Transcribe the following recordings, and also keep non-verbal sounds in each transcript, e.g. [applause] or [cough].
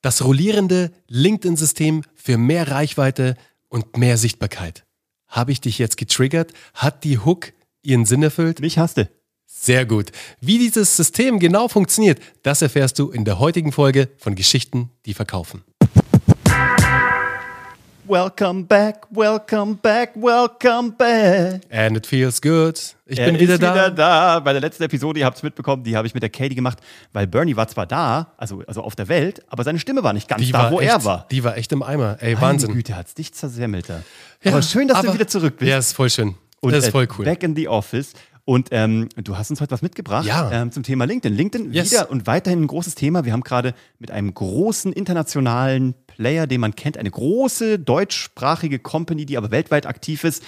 Das rollierende LinkedIn-System für mehr Reichweite und mehr Sichtbarkeit. Habe ich dich jetzt getriggert? Hat die Hook ihren Sinn erfüllt? Mich hast du. Sehr gut. Wie dieses System genau funktioniert, das erfährst du in der heutigen Folge von Geschichten, die verkaufen. Welcome back, welcome back, welcome back. And it feels good. Ich er bin wieder da. wieder da. Bei der letzten Episode, ihr habt es mitbekommen, die habe ich mit der Katie gemacht, weil Bernie war zwar da, also, also auf der Welt, aber seine Stimme war nicht ganz Die da, wo echt, er war. Die war echt im Eimer. Ey, Meine Wahnsinn. Güte, hat's dich zersemmelt. da. Ja, aber schön, dass aber- du wieder zurück bist. Ja, ist voll schön. Und, das ist äh, voll cool. Back in the Office. Und ähm, du hast uns heute was mitgebracht Ja. ähm, zum Thema LinkedIn. LinkedIn Yes. wieder und weiterhin ein großes Thema. Wir haben gerade mit einem großen internationalen Player, den man kennt, eine große deutschsprachige Company, die aber weltweit aktiv ist,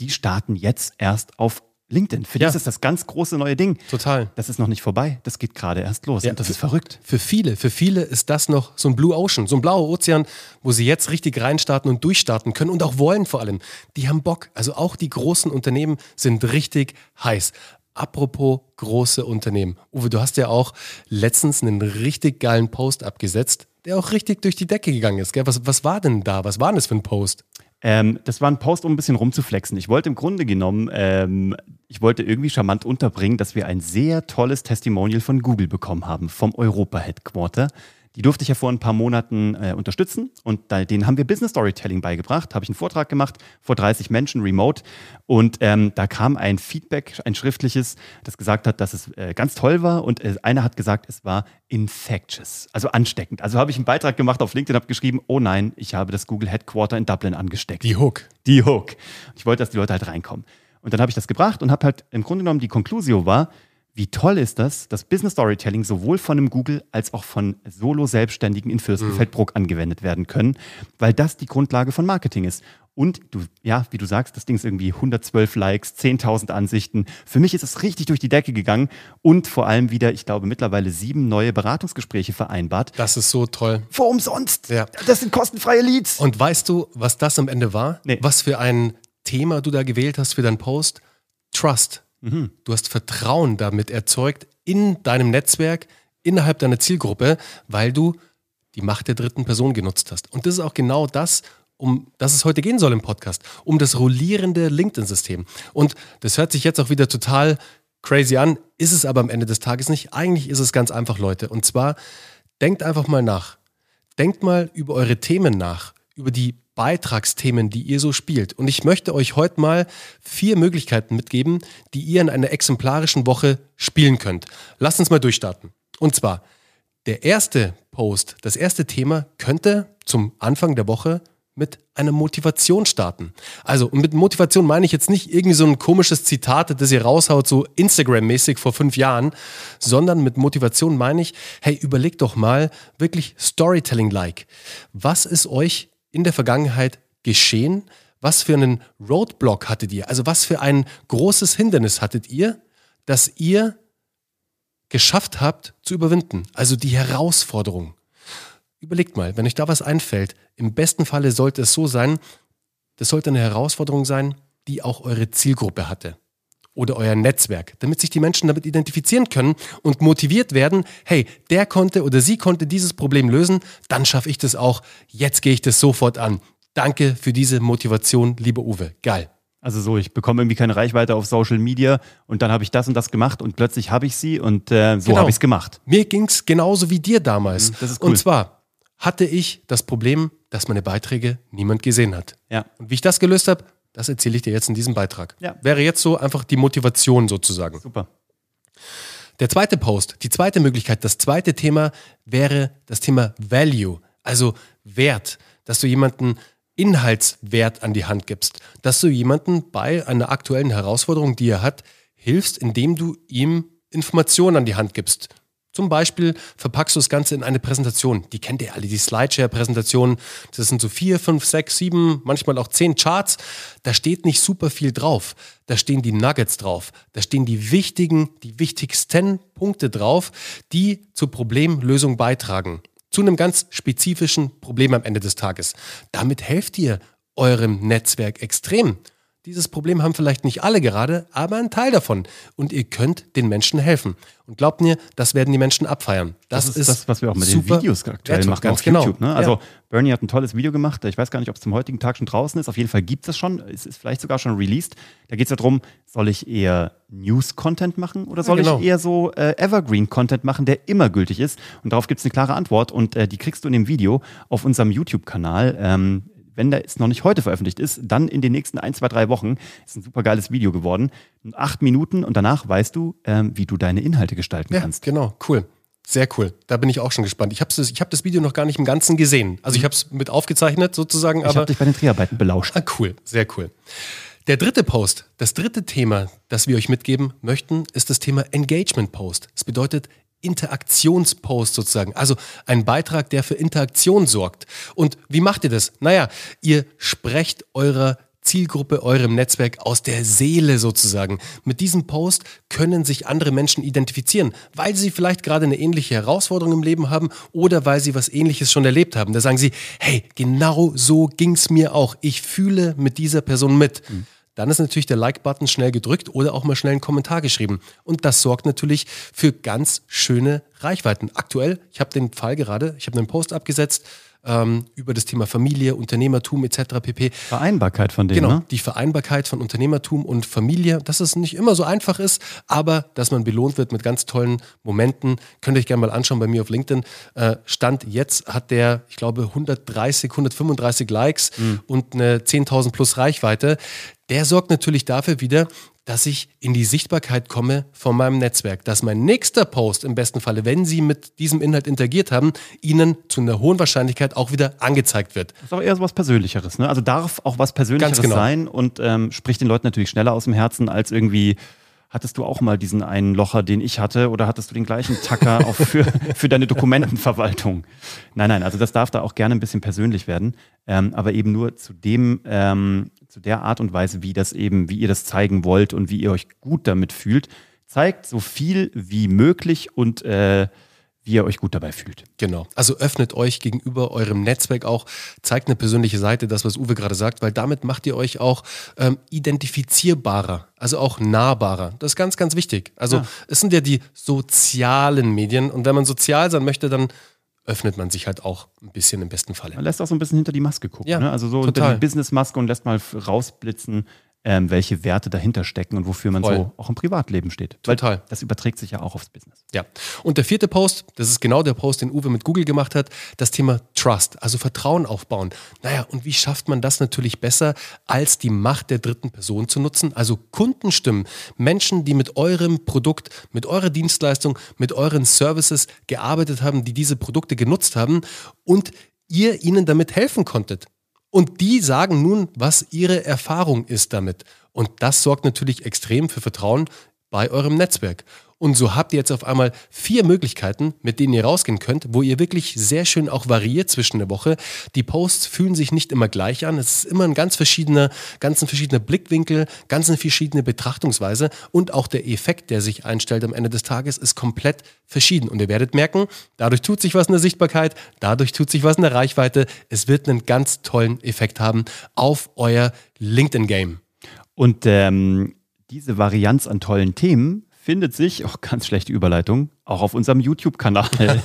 die starten jetzt erst auf LinkedIn. Für die Ja. ist das ganz große neue Ding. Total. Das ist noch nicht vorbei. Das geht gerade erst los. Ja, und das ist verrückt. Für viele, für viele ist das noch so ein Blue Ocean, so ein blauer Ozean, wo sie jetzt richtig reinstarten und durchstarten können und auch wollen vor allem. Die haben Bock. Also auch die großen Unternehmen sind richtig heiß. Apropos große Unternehmen. Uwe, du hast ja auch letztens einen richtig geilen Post abgesetzt, der auch richtig durch die Decke gegangen ist. Gell? Was, was war denn da? Was war denn das für ein Post? Ähm, das war ein Post, um ein bisschen rumzuflexen. Ich wollte im Grunde genommen, ähm, ich wollte irgendwie charmant unterbringen, dass wir ein sehr tolles Testimonial von Google bekommen haben, vom Europa-Headquarter. Die durfte ich ja vor ein paar Monaten äh, unterstützen und da, denen haben wir Business Storytelling beigebracht. Habe ich einen Vortrag gemacht vor 30 Menschen remote und ähm, da kam ein Feedback, ein schriftliches, das gesagt hat, dass es äh, ganz toll war und äh, einer hat gesagt, es war infectious, also ansteckend. Also habe ich einen Beitrag gemacht auf LinkedIn, habe geschrieben, oh nein, ich habe das Google Headquarter in Dublin angesteckt. Die Hook. Die Hook. Ich wollte, dass die Leute halt reinkommen. Und dann habe ich das gebracht und habe halt im Grunde genommen die Conclusio war, wie toll ist das, dass Business Storytelling sowohl von einem Google als auch von Solo-Selbstständigen in Fürstenfeldbruck angewendet werden können, weil das die Grundlage von Marketing ist. Und du, ja, wie du sagst, das Ding ist irgendwie 112 Likes, 10.000 Ansichten. Für mich ist es richtig durch die Decke gegangen und vor allem wieder, ich glaube, mittlerweile sieben neue Beratungsgespräche vereinbart. Das ist so toll. Vor umsonst. Ja. Das sind kostenfreie Leads. Und weißt du, was das am Ende war? Nee. Was für ein Thema du da gewählt hast für deinen Post? Trust. Du hast Vertrauen damit erzeugt in deinem Netzwerk, innerhalb deiner Zielgruppe, weil du die Macht der dritten Person genutzt hast. Und das ist auch genau das, um das es heute gehen soll im Podcast, um das rollierende LinkedIn-System. Und das hört sich jetzt auch wieder total crazy an, ist es aber am Ende des Tages nicht. Eigentlich ist es ganz einfach, Leute. Und zwar, denkt einfach mal nach. Denkt mal über eure Themen nach, über die Beitragsthemen, die ihr so spielt. Und ich möchte euch heute mal vier Möglichkeiten mitgeben, die ihr in einer exemplarischen Woche spielen könnt. Lasst uns mal durchstarten. Und zwar, der erste Post, das erste Thema könnte zum Anfang der Woche mit einer Motivation starten. Also, und mit Motivation meine ich jetzt nicht irgendwie so ein komisches Zitat, das ihr raushaut, so Instagram-mäßig vor fünf Jahren, sondern mit Motivation meine ich, hey, überlegt doch mal wirklich Storytelling-like. Was ist euch in der Vergangenheit geschehen? Was für einen Roadblock hattet ihr? Also, was für ein großes Hindernis hattet ihr, dass ihr geschafft habt zu überwinden? Also die Herausforderung. Überlegt mal, wenn euch da was einfällt, im besten Falle sollte es so sein, das sollte eine Herausforderung sein, die auch eure Zielgruppe hatte oder euer Netzwerk, damit sich die Menschen damit identifizieren können und motiviert werden, hey, der konnte oder sie konnte dieses Problem lösen, dann schaffe ich das auch, jetzt gehe ich das sofort an. Danke für diese Motivation, lieber Uwe. Geil. Also so, ich bekomme irgendwie keine Reichweite auf Social Media und dann habe ich das und das gemacht und plötzlich habe ich sie und äh, so Genau. habe ich es gemacht. Mir ging es genauso wie dir damals. Mhm, das ist cool. Und zwar hatte ich das Problem, dass meine Beiträge niemand gesehen hat. Ja. Und wie ich das gelöst habe, das erzähle ich dir jetzt in diesem Beitrag. Ja. Wäre jetzt so einfach die Motivation sozusagen. Super. Der zweite Post, die zweite Möglichkeit, das zweite Thema wäre das Thema Value, also Wert, dass du jemanden Inhaltswert an die Hand gibst, dass du jemanden bei einer aktuellen Herausforderung, die er hat, hilfst, indem du ihm Informationen an die Hand gibst. Zum Beispiel verpackst du das Ganze in eine Präsentation. Die kennt ihr alle, die Slideshare-Präsentationen. Das sind so vier, fünf, sechs, sieben, manchmal auch zehn Charts. Da steht nicht super viel drauf. Da stehen die Nuggets drauf. Da stehen die wichtigen, die wichtigsten Punkte drauf, die zur Problemlösung beitragen. Zu einem ganz spezifischen Problem am Ende des Tages. Damit helft ihr eurem Netzwerk extrem. Dieses Problem haben vielleicht nicht alle gerade, aber ein Teil davon. Und ihr könnt den Menschen helfen. Und glaubt mir, das werden die Menschen abfeiern. Das, Das, ist, das, was wir auch mit den Videos aktuell wertvoll, machen ganz auf genau. YouTube. Ne? Also Ja. Bernie hat ein tolles Video gemacht. Ich weiß gar nicht, ob es zum heutigen Tag schon draußen ist. Auf jeden Fall gibt es schon. Es ist vielleicht sogar schon released. Da geht es darum, soll ich eher News-Content machen oder soll genau. ich eher so äh, Evergreen-Content machen, der immer gültig ist? Und darauf gibt es eine klare Antwort und äh, die kriegst du in dem Video auf unserem YouTube-Kanal. Ähm, wenn der jetzt noch nicht heute veröffentlicht ist, dann in den nächsten ein, zwei, drei Wochen. Ist ein super geiles Video geworden. Acht Minuten und danach weißt du, ähm, wie du deine Inhalte gestalten Ja, kannst. genau, cool. Sehr cool. Da bin ich auch schon gespannt. Ich habe das, ich hab das Video noch gar nicht im Ganzen gesehen. Also ich habe es mit aufgezeichnet sozusagen, Ich aber habe dich bei den Dreharbeiten belauscht. Ah, cool, sehr cool. Der dritte Post, das dritte Thema, das wir euch mitgeben möchten, ist das Thema Engagement Post. Das bedeutet Interaktionspost sozusagen. Also ein Beitrag, der für Interaktion sorgt. Und wie macht ihr das? Naja, ihr sprecht eurer Zielgruppe, eurem Netzwerk aus der Seele sozusagen. Mit diesem Post können sich andere Menschen identifizieren, weil sie vielleicht gerade eine ähnliche Herausforderung im Leben haben oder weil sie was ähnliches schon erlebt haben. Da sagen sie, hey, genau so ging's mir auch. Ich fühle mit dieser Person mit. Dann ist natürlich der Like-Button schnell gedrückt oder auch mal schnell einen Kommentar geschrieben. Und das sorgt natürlich für ganz schöne Reichweiten. Aktuell, ich habe den Fall gerade, ich habe einen Post abgesetzt ähm, über das Thema Familie, Unternehmertum etc. pp. Vereinbarkeit von dem, Genau, ne? die Vereinbarkeit von Unternehmertum und Familie, dass es nicht immer so einfach ist, aber dass man belohnt wird mit ganz tollen Momenten. Könnt ihr euch gerne mal anschauen bei mir auf LinkedIn. Äh, Stand jetzt hat der, ich glaube, 130, 135 Likes und eine 10.000 plus Reichweite. Der sorgt natürlich dafür wieder, dass ich in die Sichtbarkeit komme von meinem Netzwerk, dass mein nächster Post im besten Falle, wenn Sie mit diesem Inhalt interagiert haben, Ihnen zu einer hohen Wahrscheinlichkeit auch wieder angezeigt wird. Das ist auch eher so was Persönlicheres, ne? Also darf auch was Persönlicheres genau. sein und ähm, spricht den Leuten natürlich schneller aus dem Herzen als irgendwie. Hattest du auch mal diesen einen Locher, den ich hatte, oder hattest du den gleichen Tacker [laughs] auch für, für deine Dokumentenverwaltung? Nein, nein, also das darf da auch gerne ein bisschen persönlich werden, ähm, aber eben nur zu dem, ähm, zu der Art und Weise, wie das eben, wie ihr das zeigen wollt und wie ihr euch gut damit fühlt. Zeigt so viel wie möglich und äh, wie ihr euch gut dabei fühlt. Genau. Also öffnet euch gegenüber eurem Netzwerk auch, zeigt eine persönliche Seite, das, was Uwe gerade sagt, weil damit macht ihr euch auch ähm, identifizierbarer, also auch nahbarer. Das ist ganz, ganz wichtig. Also Ja. es sind ja die sozialen Medien und wenn man sozial sein möchte, dann öffnet man sich halt auch ein bisschen im besten Falle. Man lässt auch so ein bisschen hinter die Maske gucken. Ja, ne? Also so hinter total. die Businessmaske und lässt mal rausblitzen, ähm, welche Werte dahinter stecken und wofür man Voll. so auch im Privatleben steht. Total. Weil das überträgt sich ja auch aufs Business. Ja. Und der vierte Post, das ist genau der Post, den Uwe mit Google gemacht hat, das Thema Trust, also Vertrauen aufbauen. Naja, und wie schafft man das natürlich besser, als die Macht der dritten Person zu nutzen? Also Kundenstimmen, Menschen, die mit eurem Produkt, mit eurer Dienstleistung, mit euren Services gearbeitet haben, die diese Produkte genutzt haben und ihr ihnen damit helfen konntet. Und die sagen nun, was ihre Erfahrung ist damit. Und das sorgt natürlich extrem für Vertrauen bei eurem Netzwerk. Und so habt ihr jetzt auf einmal vier Möglichkeiten, mit denen ihr rausgehen könnt, wo ihr wirklich sehr schön auch variiert zwischen der Woche. Die Posts fühlen sich nicht immer gleich an. Es ist immer ein ganz verschiedener, ganz ein verschiedener Blickwinkel, ganz eine verschiedene Betrachtungsweise und auch der Effekt, der sich einstellt am Ende des Tages, ist komplett verschieden. Und ihr werdet merken, dadurch tut sich was in der Sichtbarkeit, dadurch tut sich was in der Reichweite. Es wird einen ganz tollen Effekt haben auf euer LinkedIn-Game. Und ähm, diese Varianz an tollen Themen findet sich, auch ganz schlechte Überleitung, auch auf unserem YouTube-Kanal. [laughs]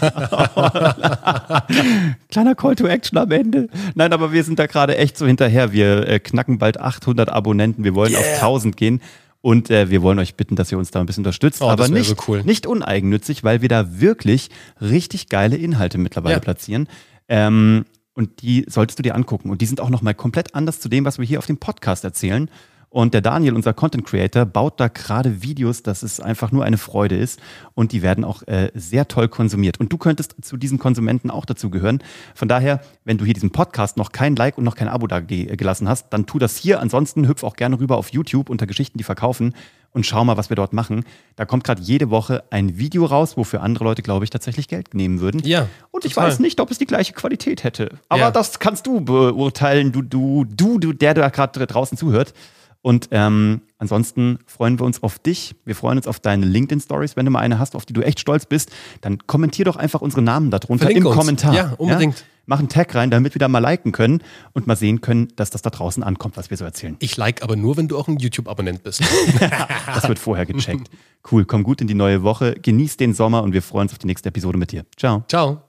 Kleiner Call to Action am Ende. Nein, aber wir sind da gerade echt so hinterher. Wir äh, knacken bald 800 Abonnenten. Wir wollen auf 1000 gehen. Und äh, wir wollen euch bitten, dass ihr uns da ein bisschen unterstützt. Oh, aber nicht, so cool. nicht uneigennützig, weil wir da wirklich richtig geile Inhalte mittlerweile Ja. platzieren. Ähm, und die solltest du dir angucken. Und die sind auch nochmal komplett anders zu dem, was wir hier auf dem Podcast erzählen. Und der Daniel, unser Content Creator, baut da gerade Videos, dass es einfach nur eine Freude ist. Und die werden auch äh, sehr toll konsumiert. Und du könntest zu diesen Konsumenten auch dazu gehören. Von daher, wenn du hier diesen Podcast noch kein Like und noch kein Abo da ge gelassen hast, dann tu das hier. Ansonsten hüpf auch gerne rüber auf YouTube unter Geschichten, die verkaufen und schau mal, was wir dort machen. Da kommt gerade jede Woche ein Video raus, wofür andere Leute, glaube ich, tatsächlich Geld nehmen würden. Ja, Und ich total. weiß nicht, ob es die gleiche Qualität hätte. Aber Ja. das kannst du beurteilen, du, du, du, du der da gerade draußen zuhört. Und ähm, ansonsten freuen wir uns auf dich. Wir freuen uns auf deine LinkedIn-Stories. Wenn du mal eine hast, auf die du echt stolz bist, dann kommentier doch einfach unsere Namen darunter Verlinke im uns. Kommentar. Ja, unbedingt. Mach einen Tag rein, damit wir da mal liken können und mal sehen können, dass das da draußen ankommt, was wir so erzählen. Ich like aber nur, wenn du auch ein YouTube-Abonnent bist. [laughs] [laughs] das wird vorher gecheckt. Cool, komm gut in die neue Woche, genieß den Sommer und wir freuen uns auf die nächste Episode mit dir. Ciao. Ciao.